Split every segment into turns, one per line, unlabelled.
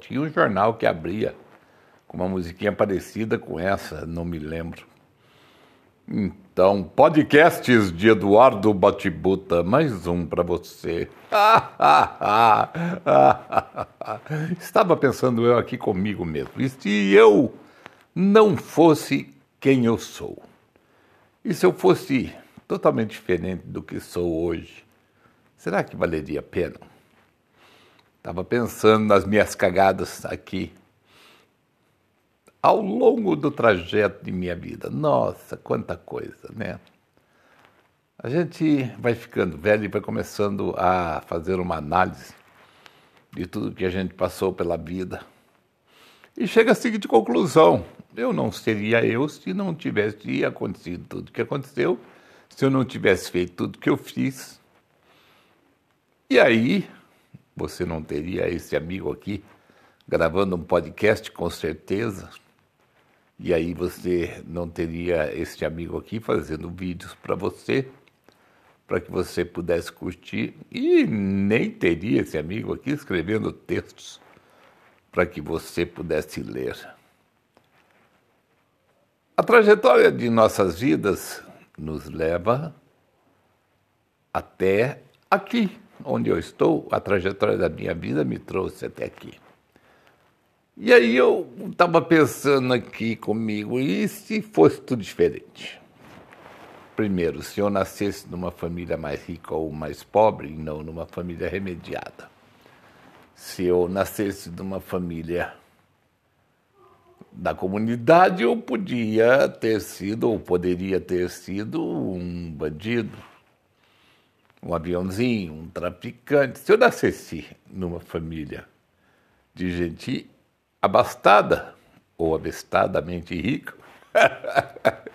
Tinha um jornal que abria com uma musiquinha parecida com essa, não me lembro. Então, podcasts de Eduardo Batibuta, mais um para você. Estava pensando eu aqui comigo mesmo. E se eu não fosse quem eu sou? E se eu fosse totalmente diferente do que sou hoje? Será que valeria a pena? Estava pensando nas minhas cagadas aqui ao longo do trajeto de minha vida. Nossa, quanta coisa, né? A gente vai ficando velho e vai começando a fazer uma análise de tudo que a gente passou pela vida. E chega à seguinte conclusão: eu não seria eu se não tivesse acontecido tudo que aconteceu, se eu não tivesse feito tudo que eu fiz. E aí, você não teria esse amigo aqui gravando um podcast com certeza. E aí você não teria esse amigo aqui fazendo vídeos para você, para que você pudesse curtir, e nem teria esse amigo aqui escrevendo textos para que você pudesse ler. A trajetória de nossas vidas nos leva até aqui, onde eu estou. A trajetória da minha vida me trouxe até aqui. E aí eu estava pensando aqui comigo, e se fosse tudo diferente? Primeiro, se eu nascesse numa família mais rica ou mais pobre, e não numa família remediada. Se eu nascesse numa família da comunidade, eu podia ter sido, ou poderia ter sido, um bandido, um aviãozinho, um traficante. Se eu nascesse numa família de gente abastada ou abestadamente rico,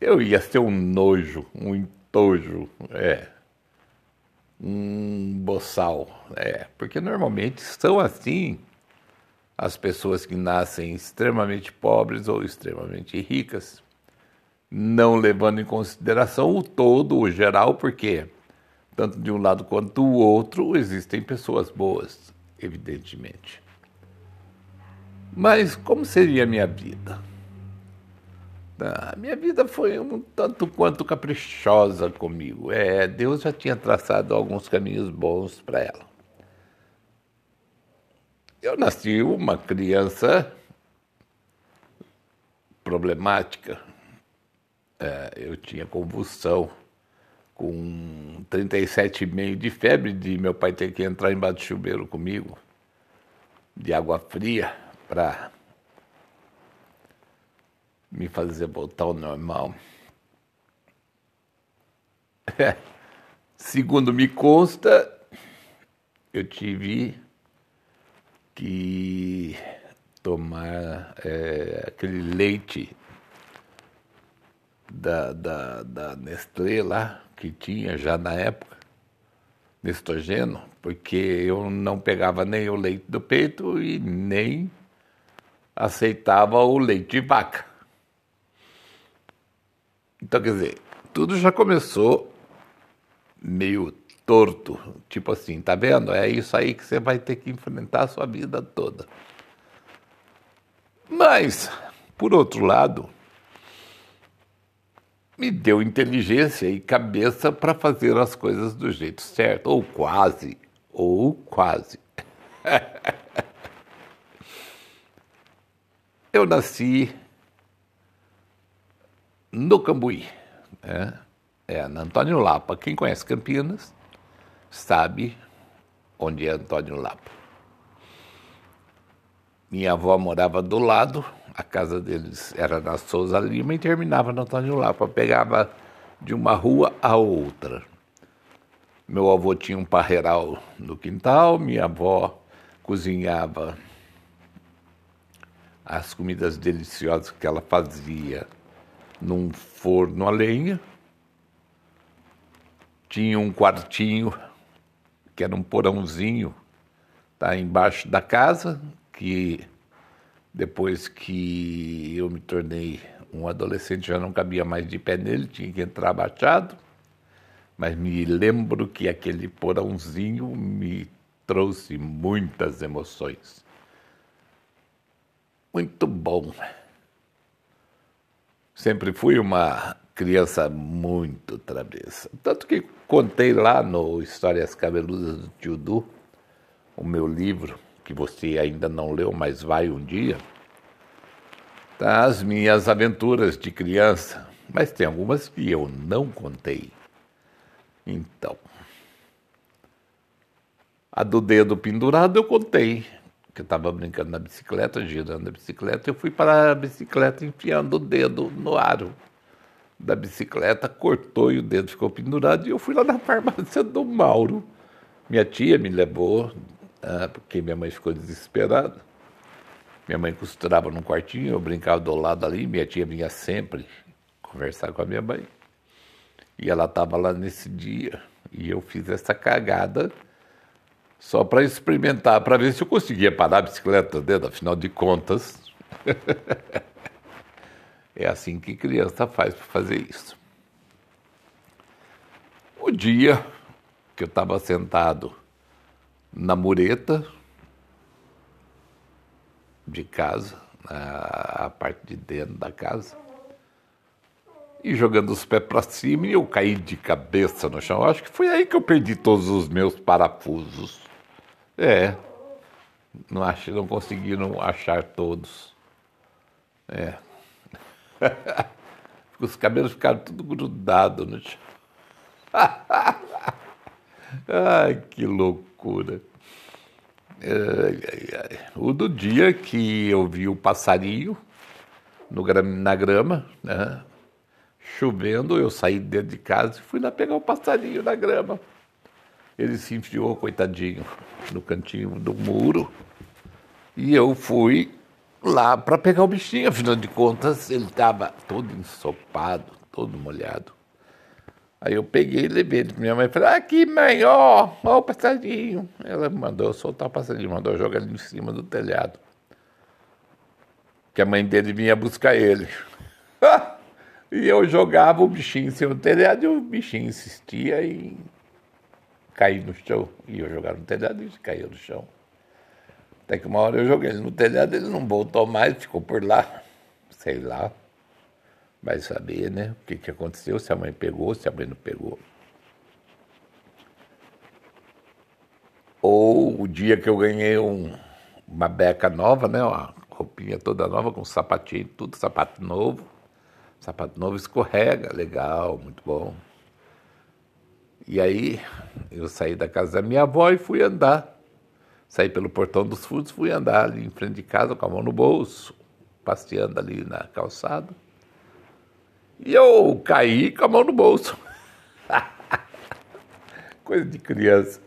eu ia ser um nojo, um entojo, é, um boçal, é, porque normalmente são assim as pessoas que nascem extremamente pobres ou extremamente ricas, não levando em consideração o todo, o geral, porque tanto de um lado quanto do outro existem pessoas boas, evidentemente. Mas como seria a minha vida? A minha vida foi um tanto quanto caprichosa comigo. É, Deus já tinha traçado alguns caminhos bons para ela. Eu nasci uma criança problemática. É, eu tinha convulsão com 37,5 de febre, de meu pai ter que entrar embaixo do chuveiro comigo, de água fria para me fazer voltar ao normal. Segundo me consta, eu tive que tomar é, aquele leite da, da, da Nestlé lá, que tinha já na época, Nestogeno, porque eu não pegava nem o leite do peito e nem aceitava o leite de vaca. Então, quer dizer, tudo já começou meio torto, tipo assim, tá vendo? É isso aí que você vai ter que enfrentar a sua vida toda. Mas, por outro lado, me deu inteligência e cabeça para fazer as coisas do jeito certo, ou quase, ou quase. Eu nasci no Cambuí, né? é, na Antônio Lapa. Quem conhece Campinas sabe onde é Antônio Lapa. Minha avó morava do lado, a casa deles era na Souza Lima e terminava na Antônio Lapa. Pegava de uma rua a outra. Meu avô tinha um parreiral no quintal, minha avó cozinhava as comidas deliciosas que ela fazia num forno a lenha. Tinha um quartinho, que era um porãozinho, tá embaixo da casa, que depois que eu me tornei um adolescente já não cabia mais de pé nele, tinha que entrar abaixado. mas me lembro que aquele porãozinho me trouxe muitas emoções. Muito bom. Sempre fui uma criança muito travessa. Tanto que contei lá no Histórias Cabeludas do Tio Du, o meu livro, que você ainda não leu, mas vai um dia, tá? as minhas aventuras de criança. Mas tem algumas que eu não contei. Então, a do dedo pendurado eu contei, que eu estava brincando na bicicleta, girando a bicicleta, eu fui para a bicicleta enfiando o dedo no aro da bicicleta, cortou e o dedo ficou pendurado, e eu fui lá na farmácia do Mauro. Minha tia me levou, porque minha mãe ficou desesperada. Minha mãe costurava num quartinho, eu brincava do lado ali, minha tia vinha sempre conversar com a minha mãe. E ela estava lá nesse dia, e eu fiz essa cagada só para experimentar, para ver se eu conseguia parar a bicicleta dentro, afinal de contas. É assim que criança faz para fazer isso. O dia que eu estava sentado na mureta de casa, a parte de dentro da casa, e jogando os pés para cima e eu caí de cabeça no chão. Acho que foi aí que eu perdi todos os meus parafusos. É, não, ach, não conseguiram achar todos. É. Os cabelos ficaram tudo grudados no chão. Ai, que loucura. O do dia que eu vi o passarinho no, na grama, né? chovendo, eu saí dentro de casa e fui lá pegar o passarinho na grama. Ele se enfiou, coitadinho, no cantinho do muro. E eu fui lá para pegar o bichinho, afinal de contas ele estava todo ensopado, todo molhado. Aí eu peguei e levei ele minha mãe falei, aqui mãe, ó, ó o passarinho. Ela mandou soltar o passarinho, mandou jogar ele em cima do telhado. Que a mãe dele vinha buscar ele. e eu jogava o bichinho em cima do telhado e o bichinho insistia em cair no chão. E eu jogava no telhado e ele caía no chão. Até que uma hora eu joguei ele no telhado, ele não voltou mais, ficou por lá. Sei lá. Vai saber, né? O que, que aconteceu, se a mãe pegou, se a mãe não pegou. Ou o dia que eu ganhei um, uma beca nova, né? Uma roupinha toda nova, com sapatinho, tudo sapato novo. Sapato novo escorrega, legal, muito bom. E aí eu saí da casa da minha avó e fui andar Saí pelo portão dos fundos, fui andar ali em frente de casa com a mão no bolso, passeando ali na calçada. E eu caí com a mão no bolso. Coisa de criança.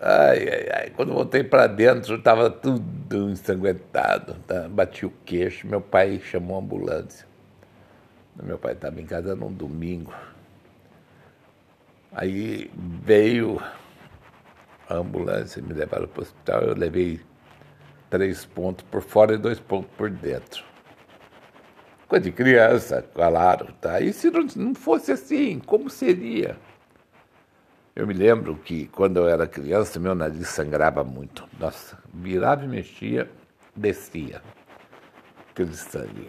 Ai, ai, ai. Quando voltei para dentro, estava tudo ensanguentado. Tá? Bati o queixo. Meu pai chamou a ambulância. Meu pai estava em casa num domingo. Aí veio a ambulância me levaram para o hospital, eu levei três pontos por fora e dois pontos por dentro. Coisa de criança, claro, tá? E se não fosse assim, como seria? Eu me lembro que quando eu era criança, meu nariz sangrava muito. Nossa, virava e mexia, descia aquele sangue.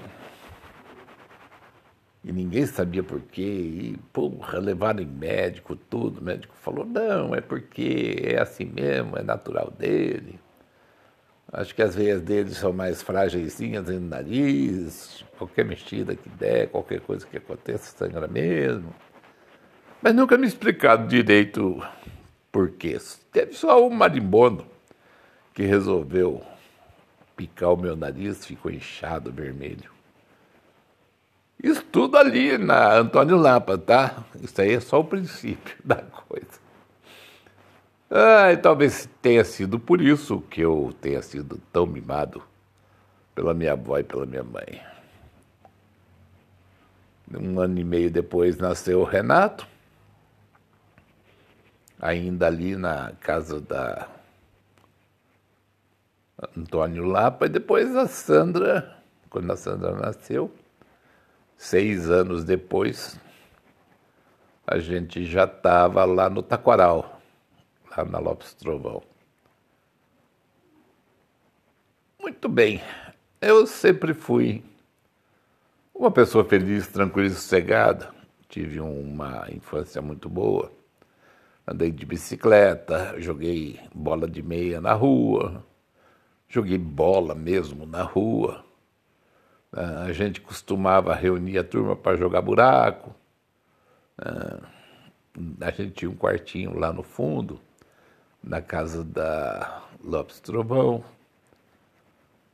E ninguém sabia por quê. E, porra, levaram em médico, tudo. O médico falou: não, é porque é assim mesmo, é natural dele. Acho que as veias dele são mais frágeis no nariz. Qualquer mexida que der, qualquer coisa que aconteça, sangra mesmo. Mas nunca me explicaram direito por quê. Teve só um marimbondo que resolveu picar o meu nariz, ficou inchado, vermelho. Isso tudo ali na Antônio Lapa, tá? Isso aí é só o princípio da coisa. Ah, e talvez tenha sido por isso que eu tenha sido tão mimado pela minha avó e pela minha mãe. Um ano e meio depois nasceu o Renato, ainda ali na casa da Antônio Lapa, e depois a Sandra, quando a Sandra nasceu, seis anos depois, a gente já estava lá no Taquaral, lá na Lopes Trovão. Muito bem, eu sempre fui uma pessoa feliz, tranquila e sossegada. Tive uma infância muito boa. Andei de bicicleta, joguei bola de meia na rua, joguei bola mesmo na rua. A gente costumava reunir a turma para jogar buraco. A gente tinha um quartinho lá no fundo, na casa da Lopes Trovão.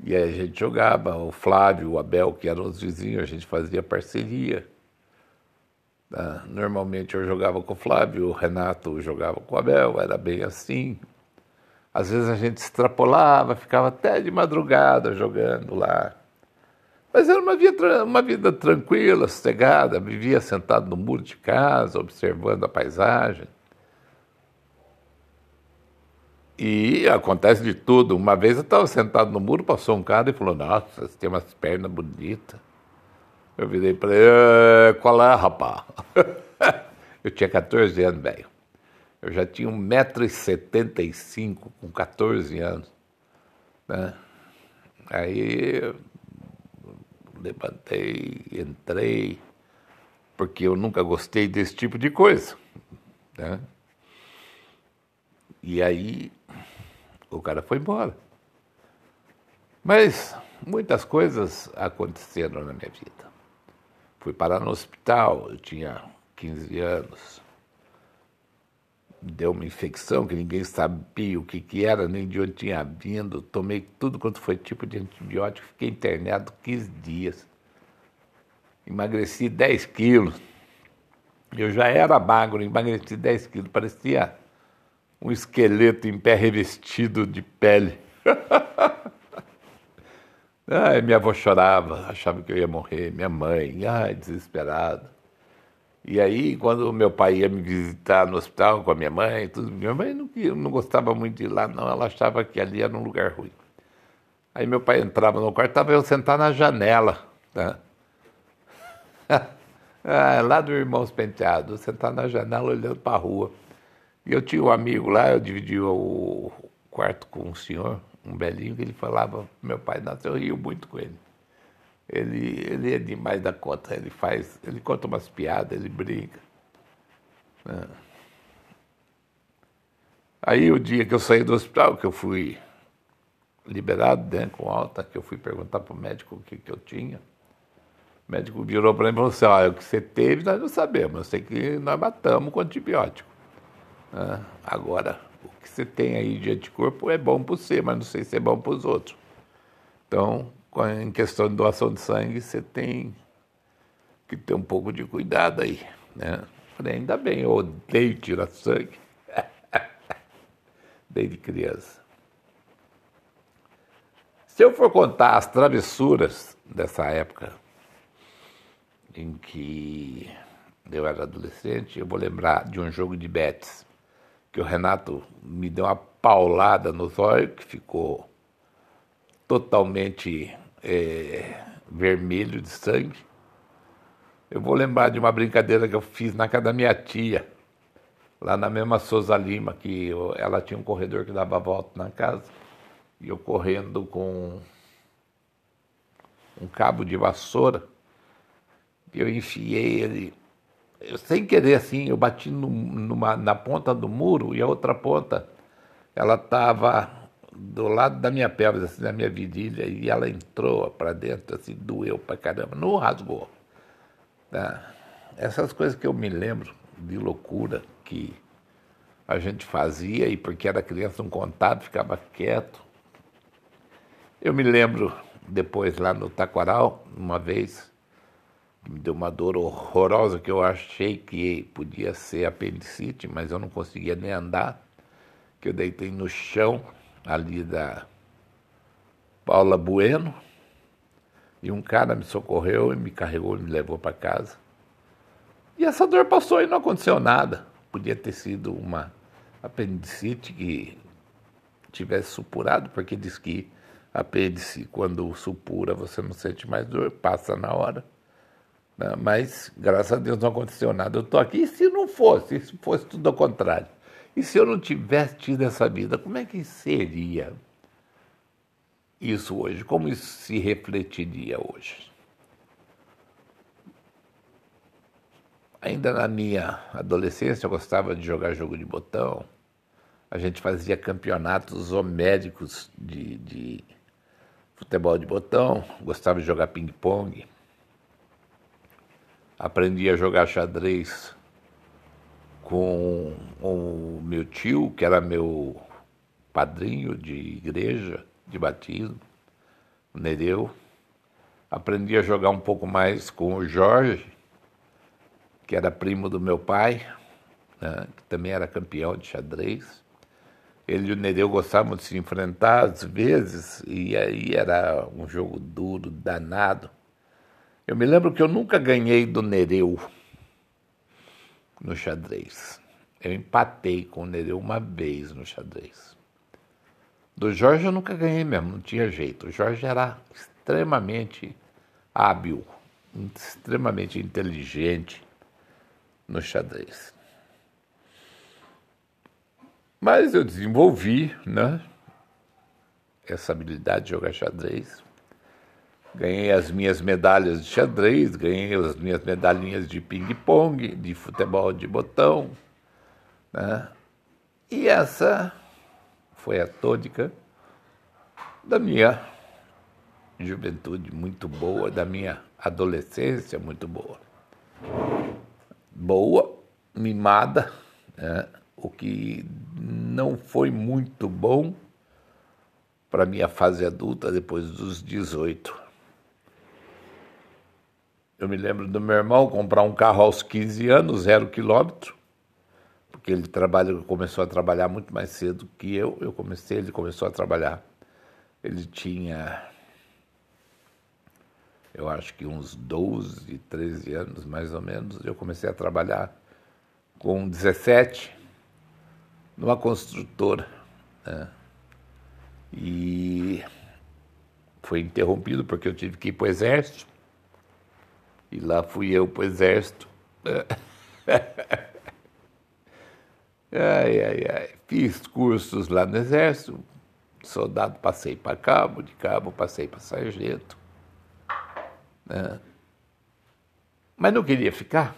E aí a gente jogava, o Flávio, o Abel, que eram os vizinhos, a gente fazia parceria. Normalmente eu jogava com o Flávio, o Renato jogava com o Abel, era bem assim. Às vezes a gente extrapolava, ficava até de madrugada jogando lá. Mas era uma vida, uma vida tranquila, sossegada, vivia sentado no muro de casa, observando a paisagem. E acontece de tudo. Uma vez eu estava sentado no muro, passou um cara e falou: Nossa, você tem umas pernas bonitas. Eu virei para ele: Qual é, rapaz? eu tinha 14 anos, velho. Eu já tinha 1,75m com 14 anos. Né? Aí levantei, entrei, porque eu nunca gostei desse tipo de coisa. Né? E aí o cara foi embora. Mas muitas coisas aconteceram na minha vida. Fui parar no hospital, eu tinha 15 anos. Deu uma infecção que ninguém sabia o que, que era, nem de onde tinha vindo. Tomei tudo quanto foi tipo de antibiótico, fiquei internado 15 dias. Emagreci 10 quilos. Eu já era magro, emagreci 10 quilos, parecia um esqueleto em pé revestido de pele. ai, minha avó chorava, achava que eu ia morrer, minha mãe, ai, desesperado. E aí, quando meu pai ia me visitar no hospital com a minha mãe, tudo, minha mãe não, não gostava muito de ir lá, não, ela achava que ali era um lugar ruim. Aí meu pai entrava no quarto, estava eu sentado na janela, tá? ah, lá do Irmãos Penteado, sentado na janela olhando para a rua. E eu tinha um amigo lá, eu dividia o quarto com um senhor, um belinho, que ele falava, meu pai, nossa, eu rio muito com ele. Ele, ele é demais da conta, ele faz, ele conta umas piadas, ele brinca. Né? Aí o dia que eu saí do hospital, que eu fui liberado, né, com alta, que eu fui perguntar para o médico o que, que eu tinha, o médico virou para mim e falou assim, olha, o que você teve nós não sabemos, eu sei que nós matamos com antibiótico. Ah, agora, o que você tem aí de anticorpo é bom para você, mas não sei se é bom para os outros. Então, em questão de doação de sangue, você tem que ter um pouco de cuidado aí. Né? Falei, ainda bem, eu odeio tirar sangue. Desde criança. Se eu for contar as travessuras dessa época em que eu era adolescente, eu vou lembrar de um jogo de bets que o Renato me deu uma paulada no zóio, que ficou totalmente é, vermelho de sangue. Eu vou lembrar de uma brincadeira que eu fiz na casa da minha tia, lá na mesma Souza Lima, que eu, ela tinha um corredor que dava volta na casa, e eu correndo com um cabo de vassoura, eu enfiei ele eu, sem querer assim, eu bati no, numa, na ponta do muro e a outra ponta, ela estava do lado da minha pelvis, assim, da minha virilha, e ela entrou para dentro, assim, doeu pra caramba, não rasgou. Tá? Essas coisas que eu me lembro de loucura que a gente fazia, e porque era criança não contava, ficava quieto. Eu me lembro depois lá no Taquaral, uma vez, me deu uma dor horrorosa que eu achei que podia ser apendicite, mas eu não conseguia nem andar, que eu deitei no chão ali da Paula Bueno, e um cara me socorreu e me carregou e me levou para casa. E essa dor passou e não aconteceu nada. Podia ter sido uma apendicite que tivesse supurado, porque diz que apêndice, quando supura, você não sente mais dor, passa na hora. Né? Mas, graças a Deus, não aconteceu nada. Eu estou aqui. E se não fosse? Se fosse tudo ao contrário? E se eu não tivesse tido essa vida, como é que seria isso hoje? Como isso se refletiria hoje? Ainda na minha adolescência, eu gostava de jogar jogo de botão. A gente fazia campeonatos homéricos de, de futebol de botão, gostava de jogar ping-pong. Aprendi a jogar xadrez com o meu tio, que era meu padrinho de igreja, de batismo, Nereu. Aprendi a jogar um pouco mais com o Jorge, que era primo do meu pai, né, que também era campeão de xadrez. Ele e o Nereu gostavam de se enfrentar às vezes, e aí era um jogo duro, danado. Eu me lembro que eu nunca ganhei do Nereu no xadrez. Eu empatei com o Nereu uma vez no xadrez. Do Jorge eu nunca ganhei mesmo, não tinha jeito. O Jorge era extremamente hábil, extremamente inteligente no xadrez. Mas eu desenvolvi né, essa habilidade de jogar xadrez Ganhei as minhas medalhas de xadrez, ganhei as minhas medalhinhas de ping-pong, de futebol de botão. Né? E essa foi a tônica da minha juventude muito boa, da minha adolescência muito boa. Boa, mimada, né? o que não foi muito bom para minha fase adulta depois dos 18. Eu me lembro do meu irmão comprar um carro aos 15 anos, zero quilômetro, porque ele trabalha, começou a trabalhar muito mais cedo que eu. Eu comecei, ele começou a trabalhar. Ele tinha, eu acho que uns 12, 13 anos mais ou menos. Eu comecei a trabalhar com 17 numa construtora. Né? E foi interrompido porque eu tive que ir para o exército. E lá fui eu para o exército. ai, ai, ai. Fiz cursos lá no exército. Soldado passei para cabo, de cabo passei para sargento. Né? Mas não queria ficar.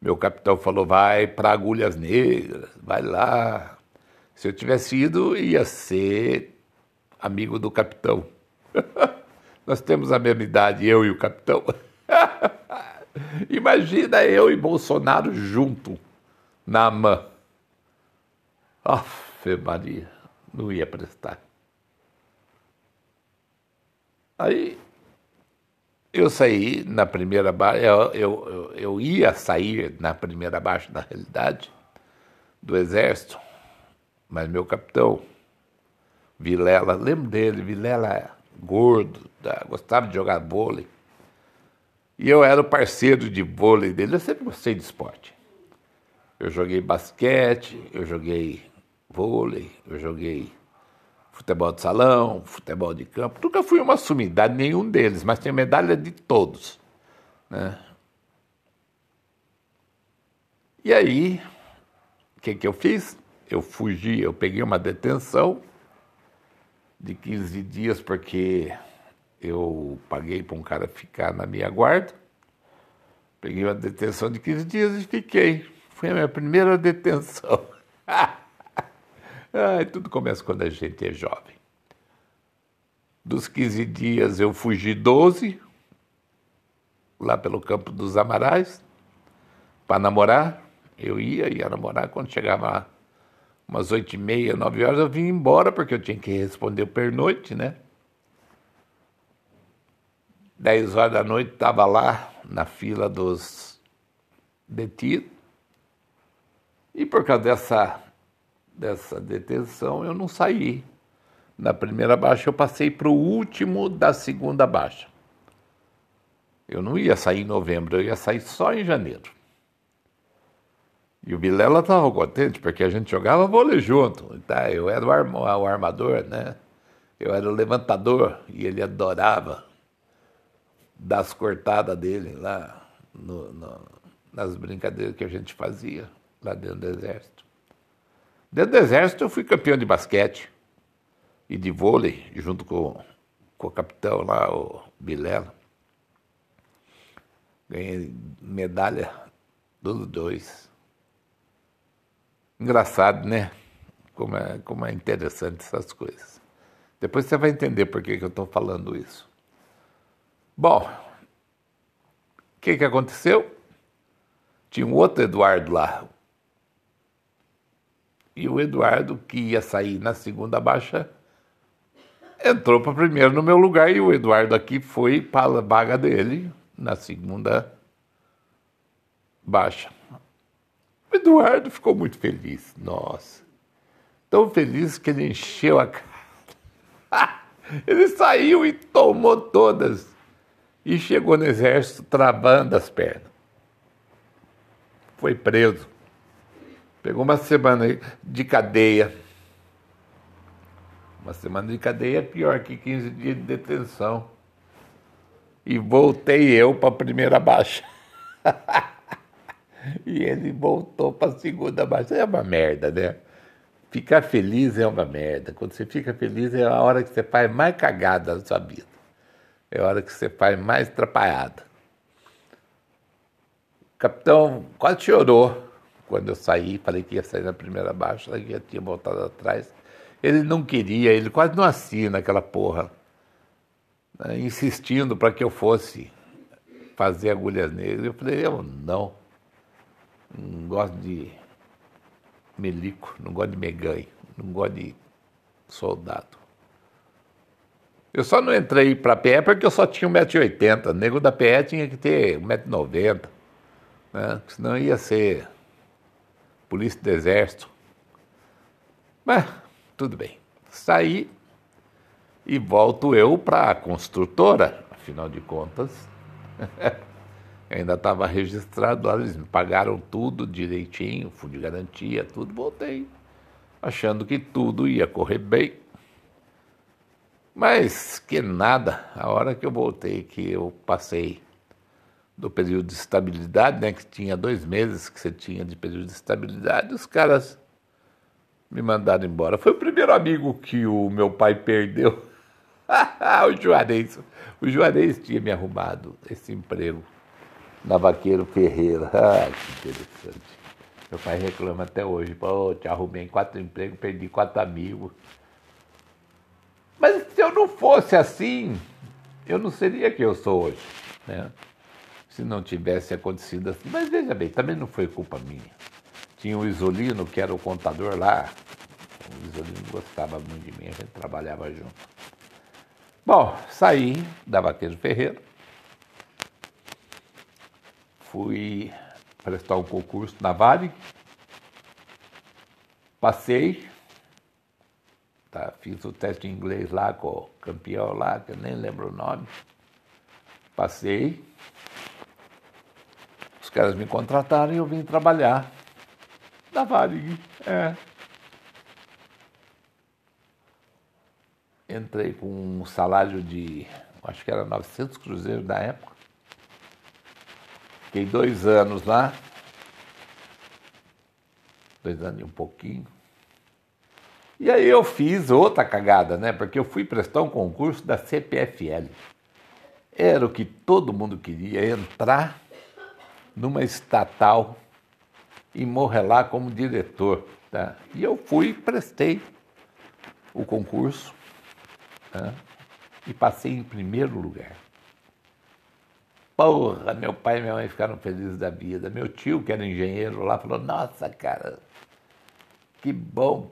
Meu capitão falou: vai para Agulhas Negras, vai lá. Se eu tivesse ido, ia ser amigo do capitão. Nós temos a mesma idade, eu e o capitão. Imagina eu e Bolsonaro junto na AMAN. Afe Maria, não ia prestar. Aí eu saí na primeira baixa, eu, eu, eu ia sair na primeira baixa, na realidade, do Exército, mas meu capitão, Vilela, lembro dele, Vilela gordo, tá? gostava de jogar vôlei. E eu era o parceiro de vôlei dele, eu sempre gostei de esporte. Eu joguei basquete, eu joguei vôlei, eu joguei futebol de salão, futebol de campo. Nunca fui uma sumidade nenhum deles, mas tenho medalha de todos. Né? E aí, o que, que eu fiz? Eu fugi, eu peguei uma detenção de 15 dias porque eu paguei para um cara ficar na minha guarda. Peguei uma detenção de 15 dias e fiquei. Foi a minha primeira detenção. Ai, tudo começa quando a gente é jovem. Dos 15 dias eu fugi 12, lá pelo campo dos Amarais, para namorar. Eu ia, ia namorar. Quando chegava lá, umas oito e meia, nove horas, eu vim embora, porque eu tinha que responder o pernoite, né? Dez horas da noite, estava lá na fila dos detidos. E por causa dessa, dessa detenção, eu não saí. Na primeira baixa, eu passei para o último da segunda baixa. Eu não ia sair em novembro, eu ia sair só em janeiro. E o Vilela estava contente porque a gente jogava vôlei junto. Tá? Eu era o, o armador, né? Eu era o levantador e ele adorava das cortadas dele lá no, no, nas brincadeiras que a gente fazia lá dentro do exército. Dentro do exército eu fui campeão de basquete e de vôlei, junto com, com o capitão lá, o Bilela. Ganhei medalha dos dois. Engraçado, né? Como é, como é interessante essas coisas. Depois você vai entender por que, que eu estou falando isso. Bom, o que, que aconteceu? Tinha um outro Eduardo lá. E o Eduardo, que ia sair na segunda baixa, entrou para primeiro no meu lugar e o Eduardo aqui foi para a vaga dele na segunda baixa. Eduardo ficou muito feliz, nossa. Tão feliz que ele encheu a cara. ele saiu e tomou todas e chegou no exército travando as pernas. Foi preso. Pegou uma semana de cadeia. Uma semana de cadeia é pior que 15 dias de detenção. E voltei eu para a primeira baixa. e ele voltou para a segunda baixa. É uma merda, né? Ficar feliz é uma merda. Quando você fica feliz é a hora que você faz mais cagada na sua vida é a hora que você faz mais atrapalhada. O capitão quase chorou quando eu saí, falei que ia sair na primeira baixa, que já tinha voltado atrás. Ele não queria, ele quase não assina aquela porra, né, insistindo para que eu fosse fazer agulhas negras. Eu falei, eu não, não gosto de melico, não gosto de meganho, não gosto de soldado. Eu só não entrei para a PE porque eu só tinha 1,80m. O nego da PE tinha que ter 1,90m. Né? Senão ia ser polícia do exército. Mas tudo bem. Saí e volto eu para a construtora, afinal de contas. ainda estava registrado lá, eles me pagaram tudo direitinho, fundo de garantia, tudo, voltei, achando que tudo ia correr bem. Mas que nada, a hora que eu voltei, que eu passei do período de estabilidade, né, que tinha dois meses que você tinha de período de estabilidade, os caras me mandaram embora. Foi o primeiro amigo que o meu pai perdeu, o Juarez. O Juarez tinha me arrumado esse emprego na Vaqueiro Ferreira. Ah, que interessante. Meu pai reclama até hoje, pô, te arrumei quatro empregos, perdi quatro amigos. Mas se eu não fosse assim, eu não seria quem eu sou hoje. Né? Se não tivesse acontecido assim. Mas veja bem, também não foi culpa minha. Tinha o Isolino, que era o contador lá. O Isolino gostava muito de mim, a gente trabalhava junto. Bom, saí da Vaqueiro Ferreira. Fui prestar um concurso na Vale. Passei, Tá? Fiz o teste em inglês lá com o campeão lá, que eu nem lembro o nome. Passei. Os caras me contrataram e eu vim trabalhar na Varig. É. Entrei com um salário de, acho que era 900 cruzeiros na época. Fiquei dois anos lá. Dois anos e um pouquinho. E aí eu fiz outra cagada, né? Porque eu fui prestar um concurso da CPFL. Era o que todo mundo queria, entrar numa estatal e morrer lá como diretor. Tá? E eu fui, prestei o concurso tá? e passei em primeiro lugar. Porra, meu pai e minha mãe ficaram felizes da vida. Meu tio, que era engenheiro lá, falou: Nossa, cara, que bom,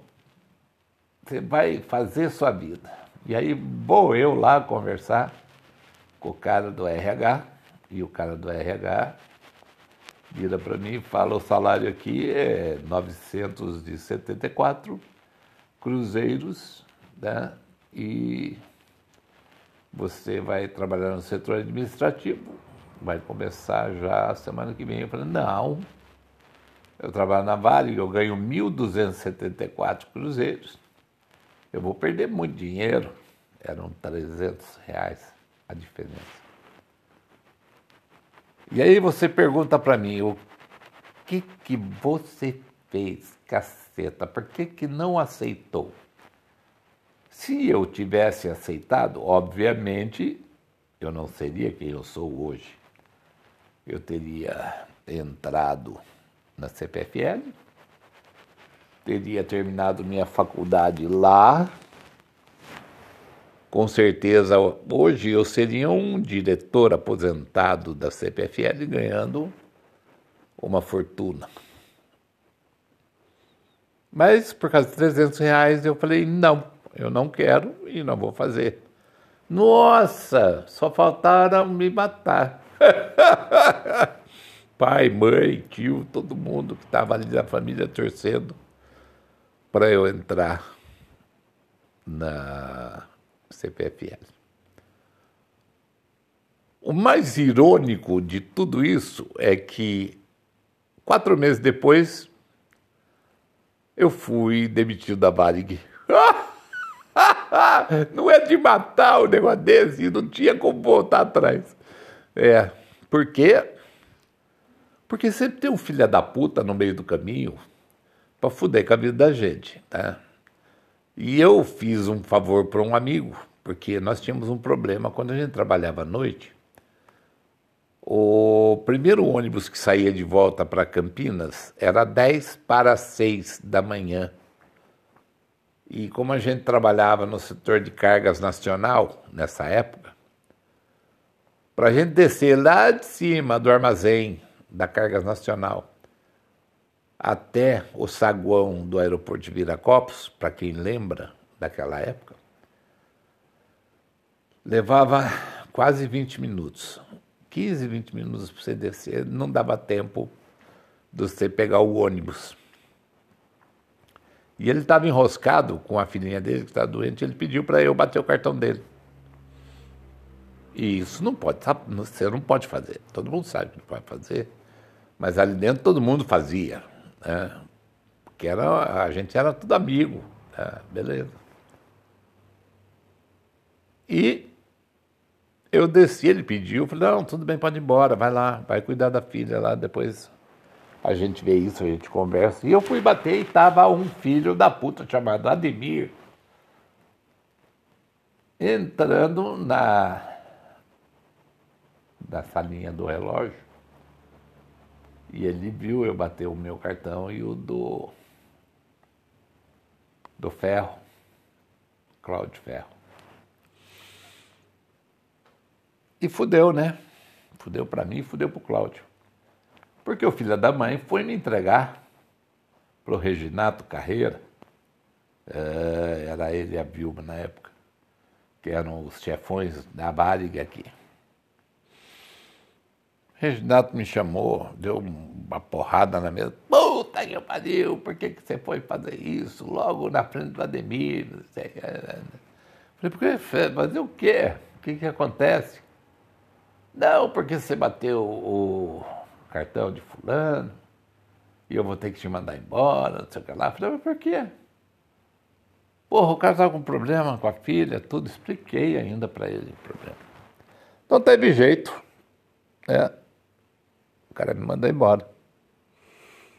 você vai fazer sua vida. E aí vou eu lá conversar com o cara do RH, e o cara do RH vira para mim e fala: o salário aqui é 974 cruzeiros, né? E você vai trabalhar no setor administrativo, vai começar já semana que vem. Eu falei: não, eu trabalho na Vale, eu ganho 1.274 cruzeiros eu vou perder muito dinheiro. Eram 300 reais a diferença. E aí você pergunta para mim, o que que você fez, caceta? Por que que não aceitou? Se eu tivesse aceitado, obviamente, eu não seria quem eu sou hoje. Eu teria entrado na CPFL, teria terminado minha faculdade lá. Com certeza, hoje eu seria um diretor aposentado da CPFL ganhando uma fortuna. Mas por causa de 300 reais eu falei: não, eu não quero e não vou fazer. Nossa, só faltaram me matar. Pai, mãe, tio, todo mundo que estava ali da família torcendo para eu entrar na CPFL. O mais irônico de tudo isso é que quatro meses depois eu fui demitido da Varig. não é de matar o negócio desse, não tinha como voltar atrás. É, por quê? Porque sempre tem um filho da puta no meio do caminho para fuder com a vida da gente, tá? E eu fiz um favor para um amigo, porque nós tínhamos um problema quando a gente trabalhava à noite. O primeiro ônibus que saía de volta para Campinas era 10 para 6 da manhã. E como a gente trabalhava no setor de cargas nacional nessa época, para a gente descer lá de cima do armazém da Cargas Nacional até o saguão do aeroporto de Viracopos, para quem lembra daquela época, levava quase 20 minutos. 15, 20 minutos para você descer, não dava tempo de você pegar o ônibus. E ele estava enroscado com a filhinha dele, que estava doente, ele pediu para eu bater o cartão dele. E isso não pode, você não pode fazer. Todo mundo sabe que não pode fazer. Mas ali dentro todo mundo fazia né? porque era, a gente era tudo amigo, né? beleza. E eu desci, ele pediu, falei, não, tudo bem, pode ir embora, vai lá, vai cuidar da filha lá, depois a gente vê isso, a gente conversa. E eu fui bater e tava um filho da puta chamado Ademir entrando na, na salinha do relógio e ele viu eu bater o meu cartão e o do, do Ferro, Cláudio Ferro. E fudeu, né? Fudeu para mim fudeu pro Cláudio. Porque o filho da mãe foi me entregar pro Reginato Carreira, é, era ele e a Vilma na época, que eram os chefões da Varig aqui. Reginato me chamou, deu uma porrada na mesa. Puta que pariu, por que, que você foi fazer isso logo na frente do Ademir? Falei, porque fazer o quê? O que, que acontece? Não, porque você bateu o cartão de fulano e eu vou ter que te mandar embora, não sei o que lá. Falei, mas por quê? Porra, o cara estava com problema com a filha, tudo. Expliquei ainda para ele o problema. Não teve jeito. É. O cara me mandou embora.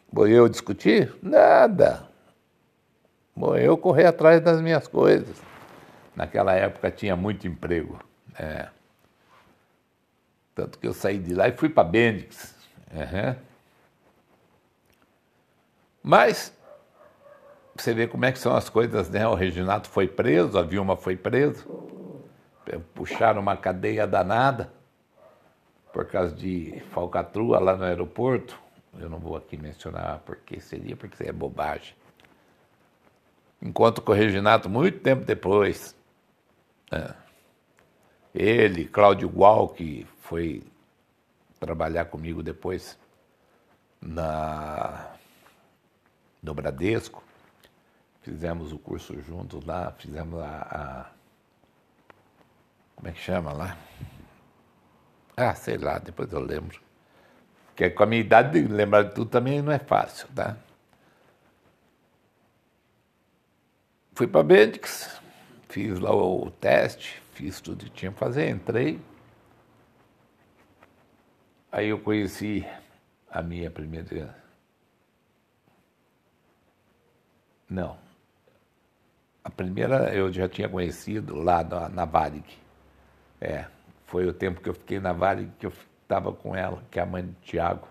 Vou eu discutir? Nada. Vou eu correr atrás das minhas coisas. Naquela época tinha muito emprego. Né? Tanto que eu saí de lá e fui para Bendix. Uhum. Mas você vê como é que são as coisas, né? O Reginato foi preso, a Vilma foi preso, puxaram uma cadeia danada por causa de falcatrua lá no aeroporto. Eu não vou aqui mencionar porque seria, porque é bobagem. Encontro com o Reginato muito tempo depois. É. Ele, Cláudio Gual, que foi trabalhar comigo depois na no Bradesco. Fizemos o curso juntos lá, fizemos a, a como é que chama lá? Ah, sei lá, depois eu lembro. Porque com a minha idade, lembrar de tudo também não é fácil, tá? Fui para a Bendix, fiz lá o teste, fiz tudo que tinha que fazer, entrei. Aí eu conheci a minha primeira. Não. A primeira eu já tinha conhecido lá na, na Varig. É, foi o tempo que eu fiquei na Varig que eu estava com ela, que é a mãe do Tiago.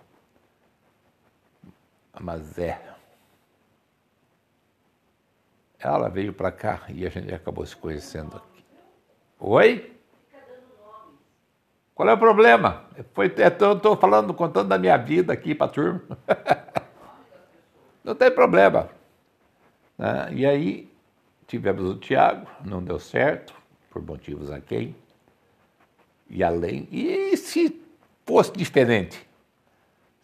A Mazé. Ela veio para cá e a gente acabou se conhecendo aqui. Oi? Qual é o problema? Foi, estou falando, contando da minha vida aqui para a turma. Não tem problema. Né? E aí tivemos o Tiago, não deu certo, por motivos a quem. E além. E se fosse diferente?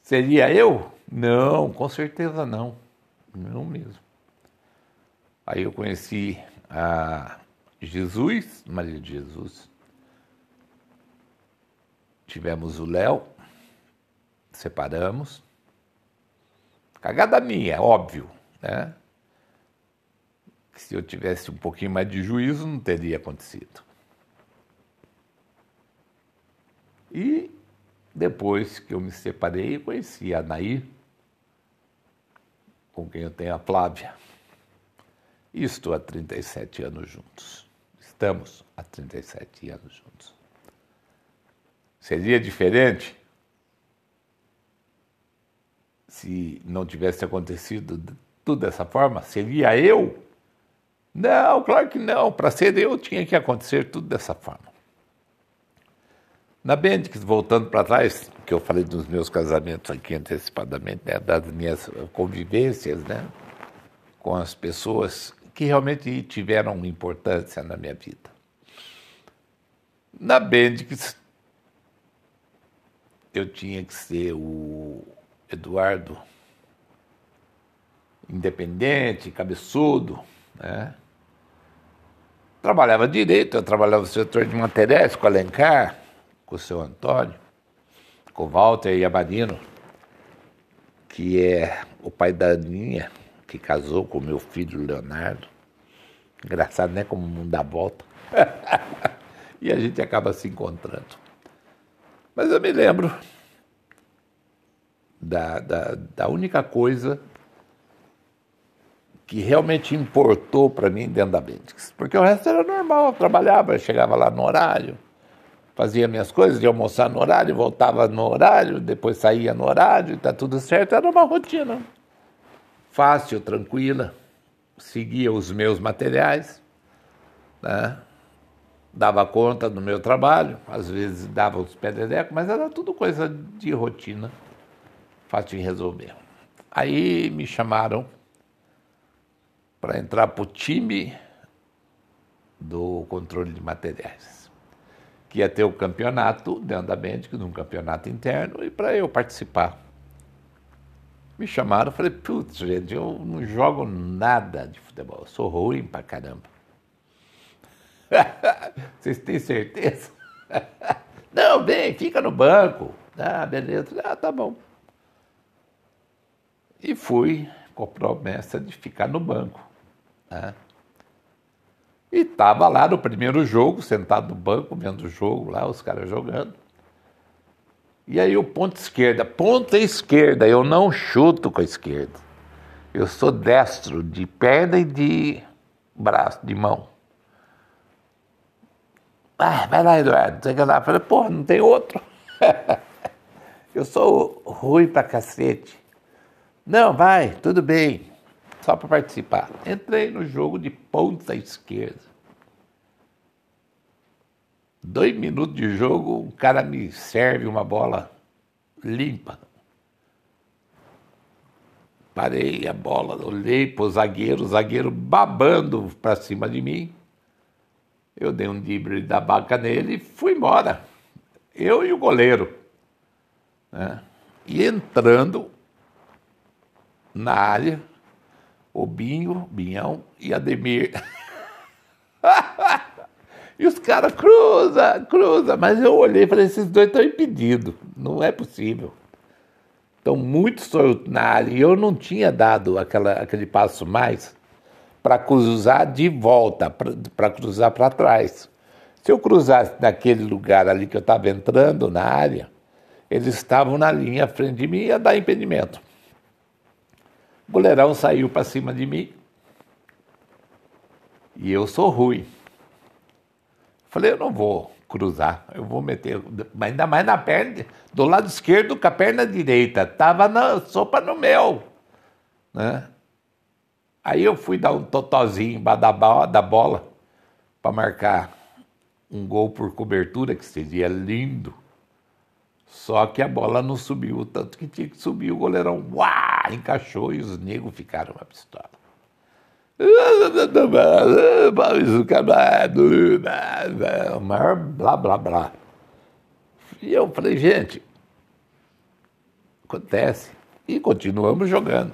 Seria eu? Não, com certeza não. Não mesmo. Aí eu conheci a Jesus, Maria de Jesus. Tivemos o Léo, separamos. Cagada minha, óbvio, né? Que se eu tivesse um pouquinho mais de juízo, não teria acontecido. E depois que eu me separei, eu conheci a Nair, com quem eu tenho a Flávia. E estou há 37 anos juntos. Estamos há 37 anos juntos. Seria diferente se não tivesse acontecido tudo dessa forma? Seria eu? Não, claro que não. Para ser eu, tinha que acontecer tudo dessa forma. Na Bendix, voltando para trás, que eu falei dos meus casamentos aqui antecipadamente, né, das minhas convivências né, com as pessoas que realmente tiveram importância na minha vida. Na Bendix, eu tinha que ser o Eduardo independente, cabeçudo, né? Trabalhava direito, eu trabalhava no setor de materiais com Alencar, com o seu Antônio, com o Walter e que é o pai da Aninha, que casou com meu filho Leonardo. Engraçado, né? Como o mundo dá volta. e a gente acaba se encontrando. Mas eu me lembro da, da, da única coisa que realmente importou para mim dentro da Bendix. Porque o resto era normal, eu trabalhava, eu chegava lá no horário, fazia minhas coisas, ia almoçar no horário, voltava no horário, depois saía no horário, está tudo certo, era uma rotina fácil, tranquila, seguia os meus materiais, né? dava conta do meu trabalho, às vezes dava os pededecos, mas era tudo coisa de rotina, fácil de resolver. Aí me chamaram para entrar para o time do controle de materiais, que ia ter o campeonato dentro da Bendix, um campeonato interno, e para eu participar. Me chamaram, falei, putz, gente, eu não jogo nada de futebol, eu sou ruim pra caramba. Vocês têm certeza? Não, vem, fica no banco. Ah, beleza. Ah, tá bom. E fui com a promessa de ficar no banco. Né? E estava lá no primeiro jogo, sentado no banco, vendo o jogo lá, os caras jogando. E aí o ponto esquerda, ponta esquerda, eu não chuto com a esquerda. Eu sou destro de perna e de braço, de mão. Ah, vai lá, Eduardo. Você lá. Eu falei, porra, não tem outro. eu sou ruim pra cacete. Não, vai, tudo bem. Só para participar. Entrei no jogo de ponta esquerda. Dois minutos de jogo, o cara me serve uma bola limpa. Parei a bola, olhei para o zagueiro, o zagueiro babando para cima de mim. Eu dei um drible da baca nele e fui embora. Eu e o goleiro. Né? E entrando na área, o Binho, Binhão e Ademir. E os caras, cruza, cruza. Mas eu olhei e falei, esses dois estão impedidos. Não é possível. Estão muito soltos na área. E eu não tinha dado aquela, aquele passo mais para cruzar de volta, para cruzar para trás. Se eu cruzasse naquele lugar ali que eu estava entrando na área, Eles estavam na linha à frente de mim e ia dar impedimento. O goleirão saiu para cima de mim. E eu sou ruim. Falei, eu não vou cruzar, eu vou meter, ainda mais na perna, do lado esquerdo com a perna direita. Tava na sopa no mel. Né? Aí eu fui dar um totozinho embaixo da bola para marcar um gol por cobertura, que seria lindo. Só que a bola não subiu, tanto que tinha que subir, o goleirão uá, encaixou e os negros ficaram uma pistola. O maior blá blá blá. E eu falei, gente, acontece. E continuamos jogando.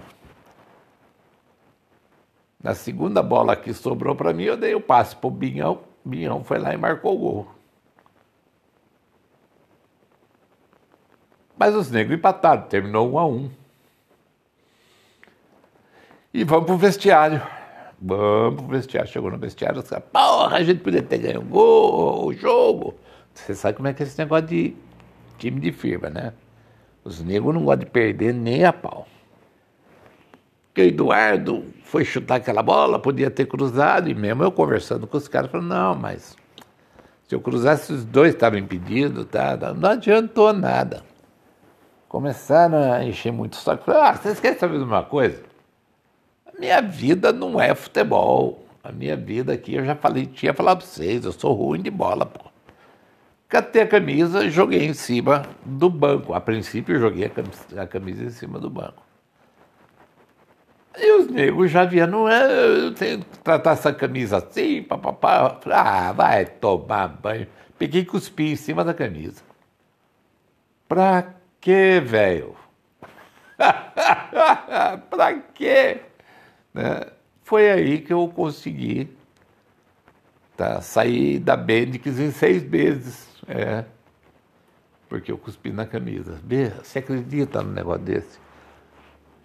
Na segunda bola que sobrou para mim, eu dei o passe para o Binhão. Binhão foi lá e marcou o gol. Mas os negros empataram, terminou um a um. E vamos pro vestiário. Vamos pro vestiário. Chegou no vestiário, os caras, porra, a gente podia ter ganho o gol, o jogo. Você sabe como é que é esse negócio de time de firma, né? Os negros não gostam de perder nem a pau. Porque o Eduardo foi chutar aquela bola, podia ter cruzado, e mesmo eu conversando com os caras, falando, não, mas se eu cruzasse, os dois estavam impedidos, tá? não adiantou nada começaram a encher muito o saco. Ah, vocês querem saber de uma coisa? A minha vida não é futebol. A minha vida aqui, eu já falei, tinha falado para vocês, eu sou ruim de bola, pô. Catei a camisa e joguei em cima do banco. A princípio, joguei a camisa, a camisa em cima do banco. E os negros já viam, não é, eu tenho que tratar essa camisa assim, papapá. Ah, vai tomar banho. Peguei e cuspi em cima da camisa. Pra quê, velho? pra quê? Né? Foi aí que eu consegui tá, sair da Bendix em seis meses. É, porque eu cuspi na camisa. Você acredita num negócio desse?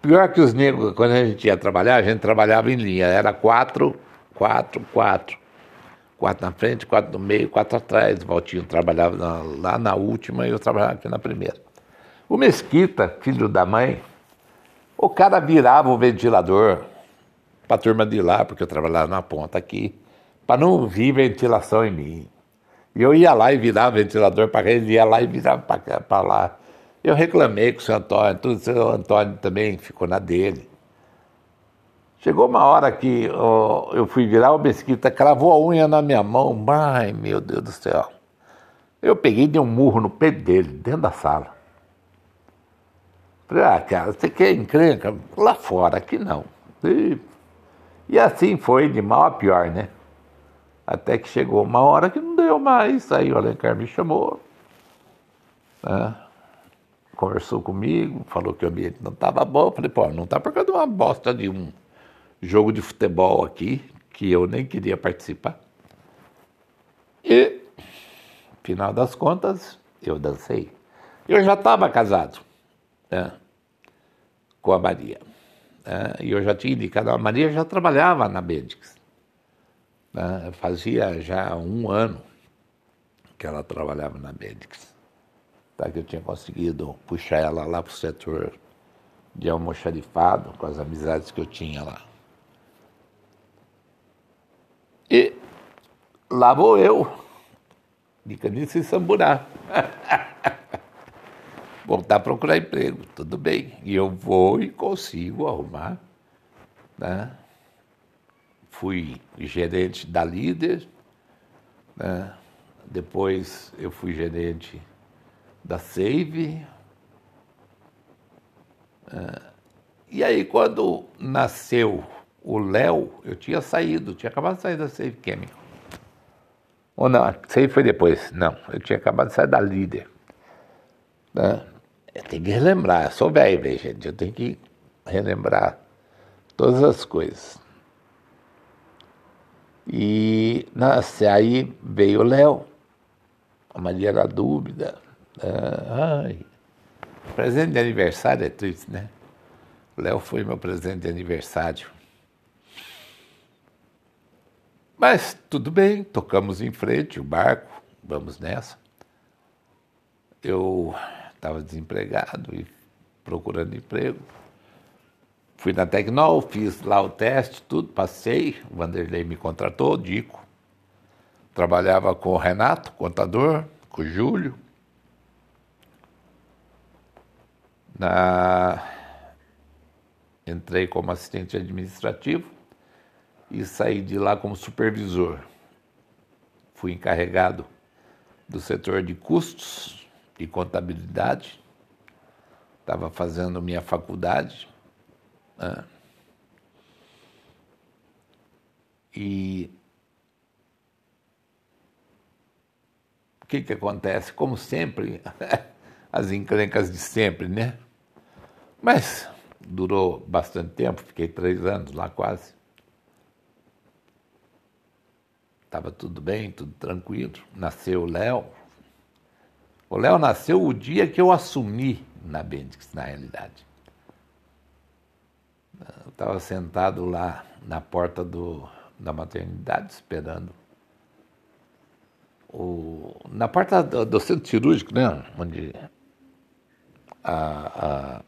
Pior que os negros, quando a gente ia trabalhar, a gente trabalhava em linha. Era quatro, quatro, quatro. Quatro na frente, quatro no meio, quatro atrás. O Valtinho trabalhava na, lá na última e eu trabalhava aqui na primeira. O Mesquita, filho da mãe, o cara virava o ventilador para a turma de lá, porque eu trabalhava na ponta aqui, para não vir ventilação em mim. E eu ia lá e virava o ventilador para ele, ia lá e virava para lá. Eu reclamei com o seu Antônio, tudo, o seu Antônio também ficou na dele. Chegou uma hora que oh, eu fui virar o Mesquita, cravou a unha na minha mão. Ai, meu Deus do céu. Eu peguei e dei um murro no peito dele, dentro da sala. Falei, ah, cara, você quer encrenca? Lá fora, aqui não. E, e assim foi, de mal a pior, né? Até que chegou uma hora que não deu mais. Aí o Alencar me chamou, né? conversou comigo, falou que o ambiente não estava bom. Falei, pô, não está por causa de uma bosta de um jogo de futebol aqui, que eu nem queria participar. E, final das contas, eu dancei. Eu já estava casado. Né? Com a Maria. Né? E eu já tinha indicado, a Maria já trabalhava na Bendix. Né? Fazia já um ano que ela trabalhava na Bendix. Tá? Que eu tinha conseguido puxar ela lá para o setor de almoxarifado, com as amizades que eu tinha lá. E lá vou eu, de caniça e samburá. voltar a procurar emprego, tudo bem. E eu vou e consigo arrumar. Né? Fui gerente da líder, né? depois eu fui gerente da Save. Né? E aí, quando nasceu o Léo, eu tinha saído, tinha acabado de sair da Save Chemical. Ou não, Save foi depois. Não, eu tinha acabado de sair da líder. Né? Eu tenho que relembrar, eu sou velho, gente, eu tenho que relembrar todas as coisas. E nasce, aí veio o Léo, a Maria era dúvida. Ah, ai, presente de aniversário é triste, né? Léo foi meu presente de aniversário. Mas tudo bem, tocamos em frente, o barco, vamos nessa. Eu estava desempregado e procurando emprego. Fui na Tecnol, fiz lá o teste, tudo, passei. O Vanderlei me contratou, Dico. Trabalhava com o Renato, contador, com o Júlio. Na... Entrei como assistente administrativo e saí de lá como supervisor. Fui encarregado do setor de custos contabilidade. Estava fazendo minha faculdade ah. E o que, que acontece? Como sempre, as encrencas de sempre, né? Mas durou bastante tempo, fiquei três anos lá quase. Estava tudo bem, tudo tranquilo. Nasceu o Léo. O Léo nasceu o dia que eu assumi na Bendix, na realidade. Eu estava sentado lá na porta do, da maternidade esperando. O, na porta do, do, centro cirúrgico, né? Onde a, a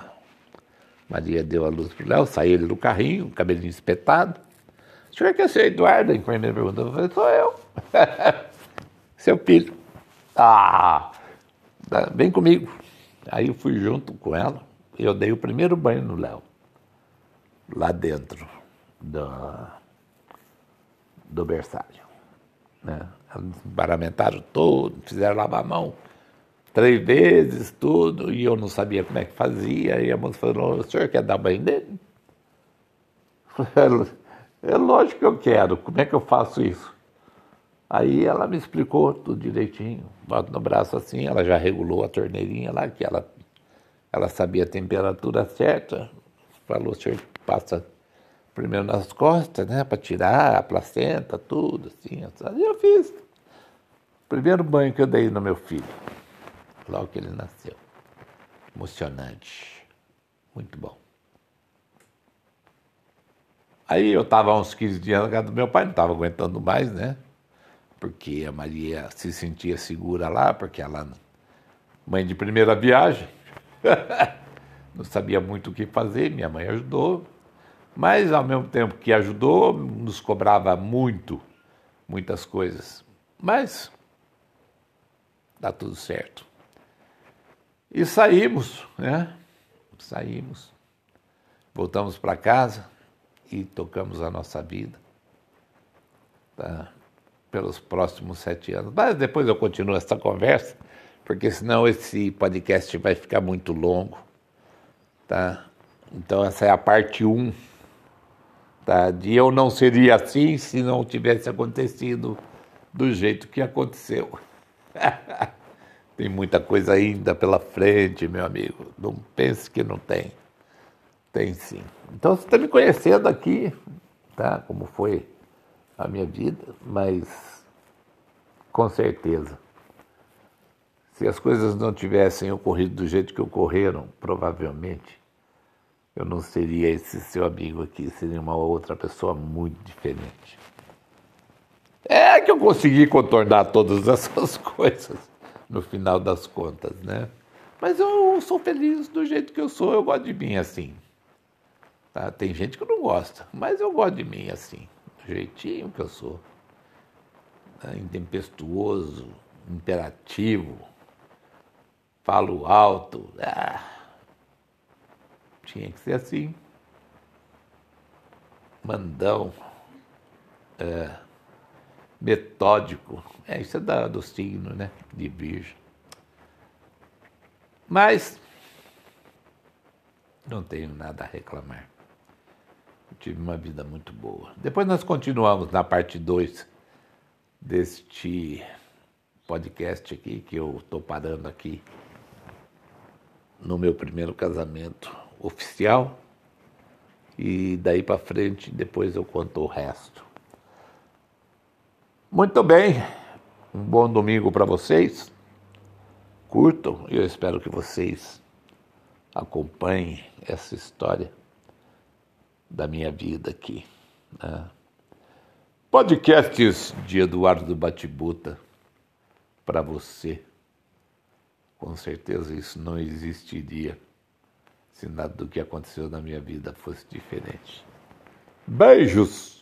Maria deu a luz para o Léo, saiu ele do carrinho, cabelinho espetado. O senhor quer ser Eduardo? A enfermeira perguntou. Eu falei, sou eu. Seu filho. Ah, vem comigo. Aí eu fui junto com ela. Eu dei o primeiro banho no Léo lá dentro do, do berçário. Né? Paramentaram todo, fizeram lavar a mão três vezes, tudo, e eu não sabia como é que fazia. E a moça falou: o senhor quer dar banho nele? É lógico que eu quero, como é que eu faço isso? Aí ela me explicou tudo direitinho, bota no braço assim, ela já regulou a torneirinha lá, que ela, ela sabia a temperatura certa, falou, senhor passa primeiro nas costas, né, para tirar a placenta, tudo, assim. E eu fiz. Primeiro banho que eu dei no meu filho, logo que ele nasceu. Emocionante. Muito bom. Aí eu estava uns 15 dias na casa do meu pai, não estava aguentando mais, né? Porque a Maria se sentia segura lá, porque ela, mãe de primeira viagem, não sabia muito o que fazer, minha mãe ajudou. Mas, ao mesmo tempo que ajudou, nos cobrava muito, muitas coisas. Mas, dá tudo certo. E saímos, né? Saímos, voltamos para casa e tocamos a nossa vida tá? Pelos próximos sete anos. Mas depois eu continuo essa conversa, porque senão esse podcast vai ficar muito longo, tá? Então essa é a parte 1. Um Tá? De eu não seria assim se não tivesse acontecido do jeito que aconteceu. tem muita coisa ainda pela frente, meu amigo. Não pense que não tem. Tem sim. Então você está me conhecendo aqui, tá? Como foi a minha vida, mas com certeza. Se as coisas não tivessem ocorrido do jeito que ocorreram, provavelmente eu não seria esse seu amigo aqui, seria uma outra pessoa muito diferente. É que eu consegui contornar todas essas coisas no final das contas, né? Mas eu sou feliz do jeito que eu sou, eu gosto de mim assim. Tá? Tem gente que não gosta, mas eu gosto de mim assim, jeitinho que eu sou. Tá? Intempestuoso, imperativo, falo alto. Ah tinha que ser assim. Mandão, é, metódico. É, isso é da, do signo, né? De virgem. Mas não tenho nada a reclamar. Tive uma vida muito boa. Depois nós continuamos na parte 2 deste podcast aqui, que eu estou parando aqui no meu primeiro casamento oficial e daí para frente depois eu conto o resto. Muito bem, um bom domingo para vocês. Curtam eu espero que vocês acompanhem essa história da minha vida aqui. Né? Podcasts de Eduardo Batibuta para você com certeza isso não existiria se nada do que aconteceu na minha vida fosse diferente.
Beijos!